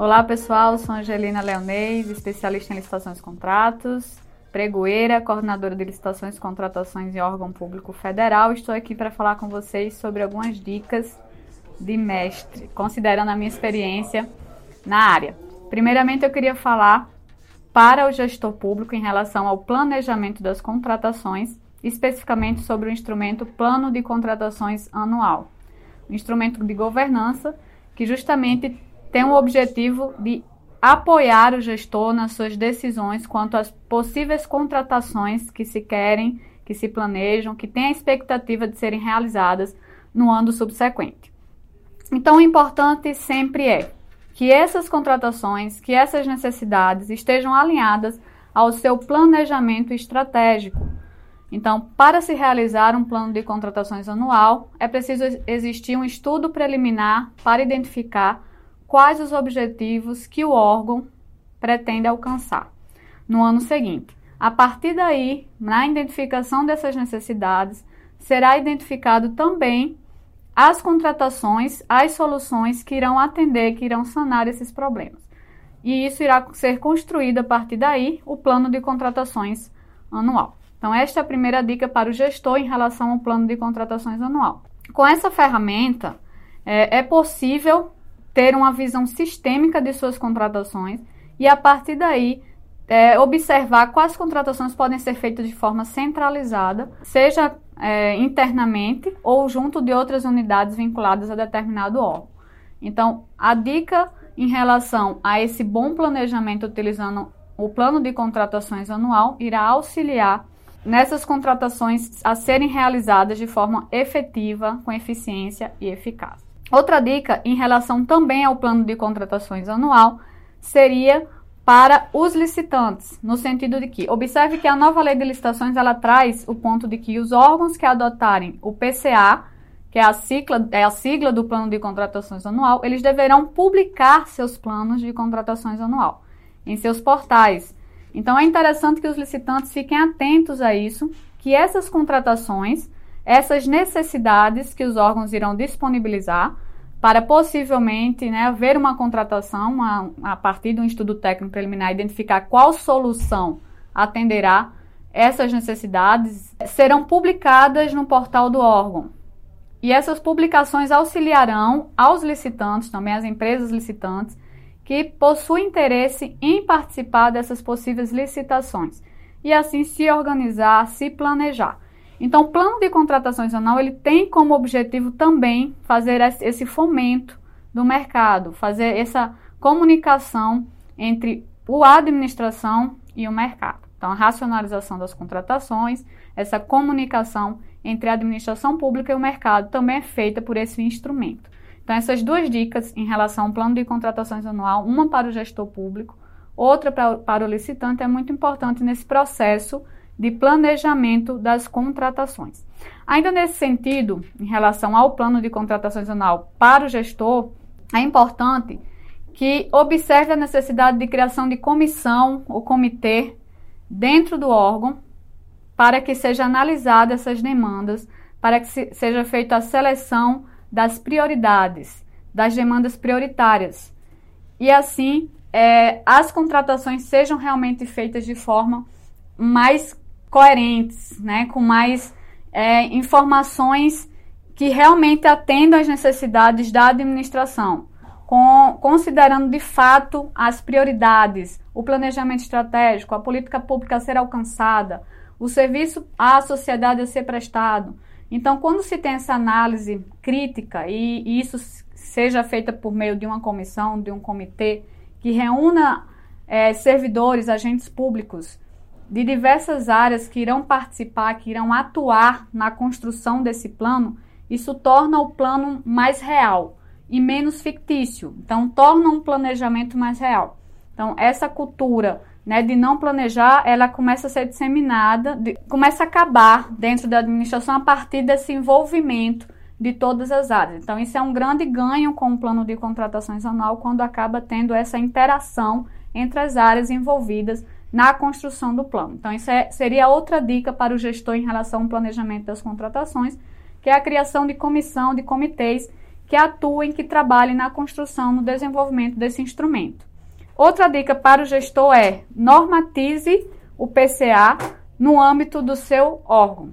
Olá pessoal, sou Angelina Leonês, especialista em licitações e contratos, pregoeira, coordenadora de licitações contratações em órgão público federal. Estou aqui para falar com vocês sobre algumas dicas de mestre, considerando a minha experiência na área. Primeiramente, eu queria falar para o gestor público em relação ao planejamento das contratações, especificamente sobre o instrumento Plano de Contratações Anual, um instrumento de governança que justamente tem o objetivo de apoiar o gestor nas suas decisões quanto às possíveis contratações que se querem, que se planejam, que têm a expectativa de serem realizadas no ano subsequente. Então, o importante sempre é que essas contratações, que essas necessidades estejam alinhadas ao seu planejamento estratégico. Então, para se realizar um plano de contratações anual, é preciso existir um estudo preliminar para identificar quais os objetivos que o órgão pretende alcançar no ano seguinte. A partir daí, na identificação dessas necessidades, será identificado também as contratações, as soluções que irão atender, que irão sanar esses problemas. E isso irá ser construído a partir daí o plano de contratações anual. Então, esta é a primeira dica para o gestor em relação ao plano de contratações anual. Com essa ferramenta, é, é possível ter uma visão sistêmica de suas contratações e, a partir daí, é, observar quais contratações podem ser feitas de forma centralizada, seja é, internamente ou junto de outras unidades vinculadas a determinado órgão. Então, a dica em relação a esse bom planejamento utilizando o plano de contratações anual irá auxiliar nessas contratações a serem realizadas de forma efetiva, com eficiência e eficácia. Outra dica em relação também ao plano de contratações anual seria para os licitantes, no sentido de que observe que a nova lei de licitações ela traz o ponto de que os órgãos que adotarem o PCA, que é a sigla, é a sigla do plano de contratações anual, eles deverão publicar seus planos de contratações anual em seus portais. Então é interessante que os licitantes fiquem atentos a isso, que essas contratações essas necessidades que os órgãos irão disponibilizar para possivelmente né, haver uma contratação uma, a partir de um estudo técnico preliminar, identificar qual solução atenderá essas necessidades, serão publicadas no portal do órgão. E essas publicações auxiliarão aos licitantes, também às empresas licitantes, que possuem interesse em participar dessas possíveis licitações e assim se organizar, se planejar. Então, o plano de contratações anual ele tem como objetivo também fazer esse fomento do mercado, fazer essa comunicação entre a administração e o mercado. Então, a racionalização das contratações, essa comunicação entre a administração pública e o mercado também é feita por esse instrumento. Então, essas duas dicas em relação ao plano de contratações anual, uma para o gestor público, outra para, para o licitante, é muito importante nesse processo de planejamento das contratações. Ainda nesse sentido, em relação ao plano de contratações anual para o gestor, é importante que observe a necessidade de criação de comissão ou comitê dentro do órgão para que seja analisada essas demandas, para que seja feita a seleção das prioridades, das demandas prioritárias. E assim, é, as contratações sejam realmente feitas de forma mais coerentes, né, com mais é, informações que realmente atendam às necessidades da administração, com, considerando de fato as prioridades, o planejamento estratégico, a política pública a ser alcançada, o serviço à sociedade a ser prestado. Então, quando se tem essa análise crítica e, e isso seja feita por meio de uma comissão, de um comitê que reúna é, servidores, agentes públicos de diversas áreas que irão participar, que irão atuar na construção desse plano, isso torna o plano mais real e menos fictício. Então, torna um planejamento mais real. Então, essa cultura né, de não planejar, ela começa a ser disseminada, de, começa a acabar dentro da administração a partir desse envolvimento de todas as áreas. Então, isso é um grande ganho com o plano de contratações anual, quando acaba tendo essa interação entre as áreas envolvidas na construção do plano. Então, isso é, seria outra dica para o gestor em relação ao planejamento das contratações, que é a criação de comissão, de comitês, que atuem, que trabalhem na construção, no desenvolvimento desse instrumento. Outra dica para o gestor é normatize o PCA no âmbito do seu órgão.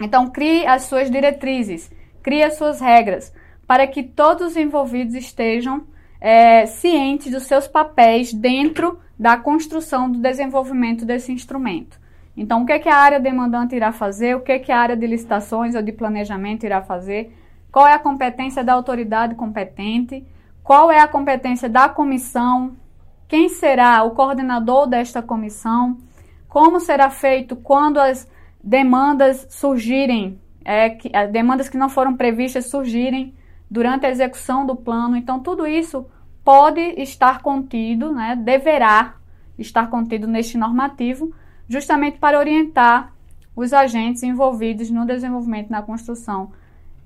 Então, crie as suas diretrizes, crie as suas regras, para que todos os envolvidos estejam é, cientes dos seus papéis dentro da construção do desenvolvimento desse instrumento. Então, o que, é que a área demandante irá fazer? O que, é que a área de licitações ou de planejamento irá fazer? Qual é a competência da autoridade competente? Qual é a competência da comissão? Quem será o coordenador desta comissão? Como será feito quando as demandas surgirem, é, que, demandas que não foram previstas surgirem durante a execução do plano? Então, tudo isso pode estar contido, né, deverá estar contido neste normativo, justamente para orientar os agentes envolvidos no desenvolvimento na construção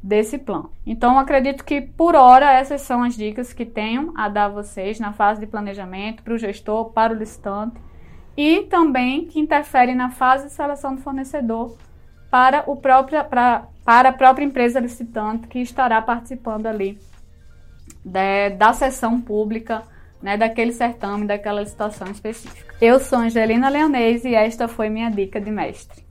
desse plano. Então, acredito que por hora essas são as dicas que tenho a dar a vocês na fase de planejamento para o gestor, para o licitante e também que interferem na fase de seleção do fornecedor para, o próprio, para, para a própria empresa licitante que estará participando ali da sessão pública, né, daquele certame, daquela licitação específica. Eu sou Angelina Leonese e esta foi minha dica de mestre.